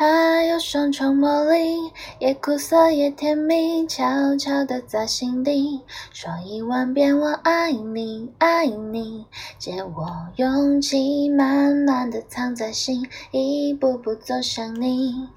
爱有双重魔力，也苦涩也甜蜜，悄悄地在心底说一万遍我爱你，爱你。借我勇气，慢慢地藏在心，一步步走向你。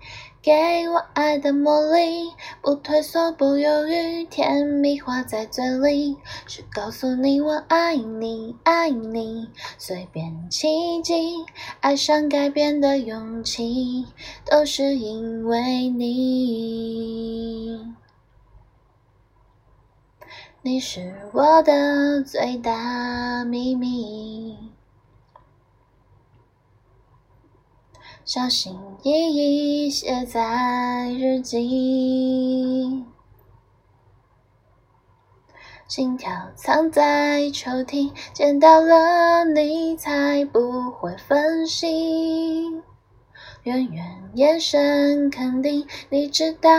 给我爱的魔力，不退缩，不犹豫，甜蜜化在嘴里，是告诉你我爱你，爱你。随便奇迹，爱上改变的勇气，都是因为你。你是我的最大秘密。小心翼翼写在日记，心跳藏在抽屉，见到了你才不会分心。远远眼神肯定，你知道。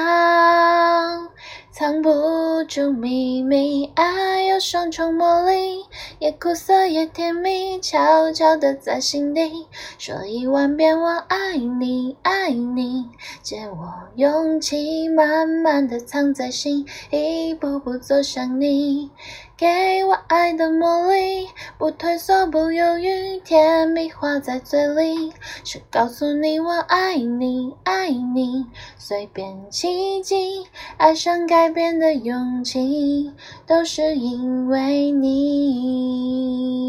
秘密，爱有双重魔力，也苦涩也甜蜜，悄悄的在心底说一万遍我爱你，爱你。借我勇气，慢慢的藏在心，一步步走向你。给我爱的魔力，不退缩，不犹豫，甜蜜化在嘴里，是告诉你我爱你，爱你。随便奇迹，爱上改变的勇气，都是因为你。